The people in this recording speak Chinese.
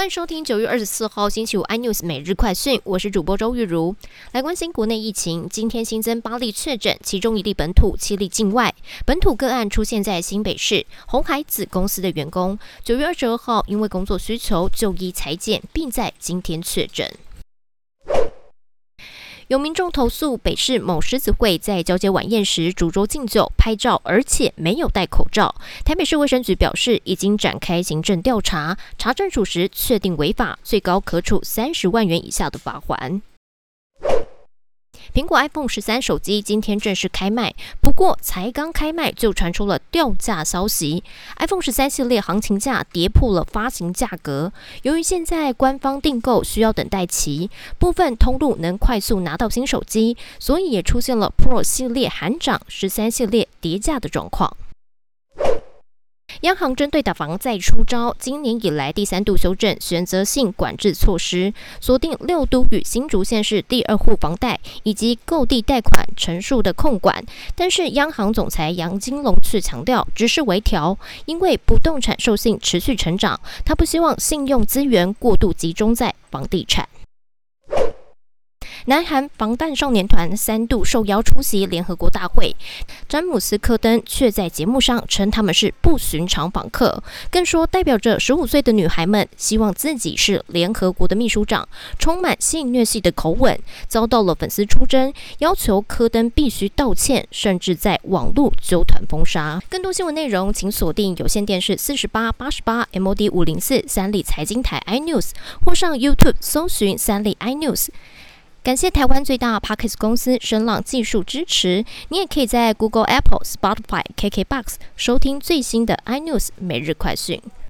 欢迎收听九月二十四号星期五 iNews 每日快讯，我是主播周玉如。来关心国内疫情，今天新增八例确诊，其中一例本土，七例境外。本土个案出现在新北市红海子公司的员工，九月二十二号因为工作需求就医裁剪，并在今天确诊。有民众投诉北市某狮子会在交接晚宴时煮粥敬酒、拍照，而且没有戴口罩。台北市卫生局表示，已经展开行政调查，查证属实，确定违法，最高可处三十万元以下的罚款。苹果 iPhone 十三手机今天正式开卖，不过才刚开卖就传出了掉价消息。iPhone 十三系列行情价跌破了发行价格。由于现在官方订购需要等待期，部分通路能快速拿到新手机，所以也出现了 Pro 系列喊涨、十三系列跌价的状况。央行针对打房再出招，今年以来第三度修正选择性管制措施，锁定六都与新竹县市第二户房贷以及购地贷款陈述的控管。但是央行总裁杨金龙却强调，只是微调，因为不动产授信持续成长，他不希望信用资源过度集中在房地产。南韩防弹少年团三度受邀出席联合国大会，詹姆斯·科登却在节目上称他们是不寻常访客，更说代表着十五岁的女孩们希望自己是联合国的秘书长，充满性虐戏的口吻遭到了粉丝出征，要求科登必须道歉，甚至在网络揪团封杀。更多新闻内容，请锁定有线电视四十八八十八 MOD 五零四三立财经台 iNews，或上 YouTube 搜寻三立 iNews。感谢台湾最大 Pockets 公司声浪技术支持。你也可以在 Google、Apple、Spotify、KKBox 收听最新的 iNews 每日快讯。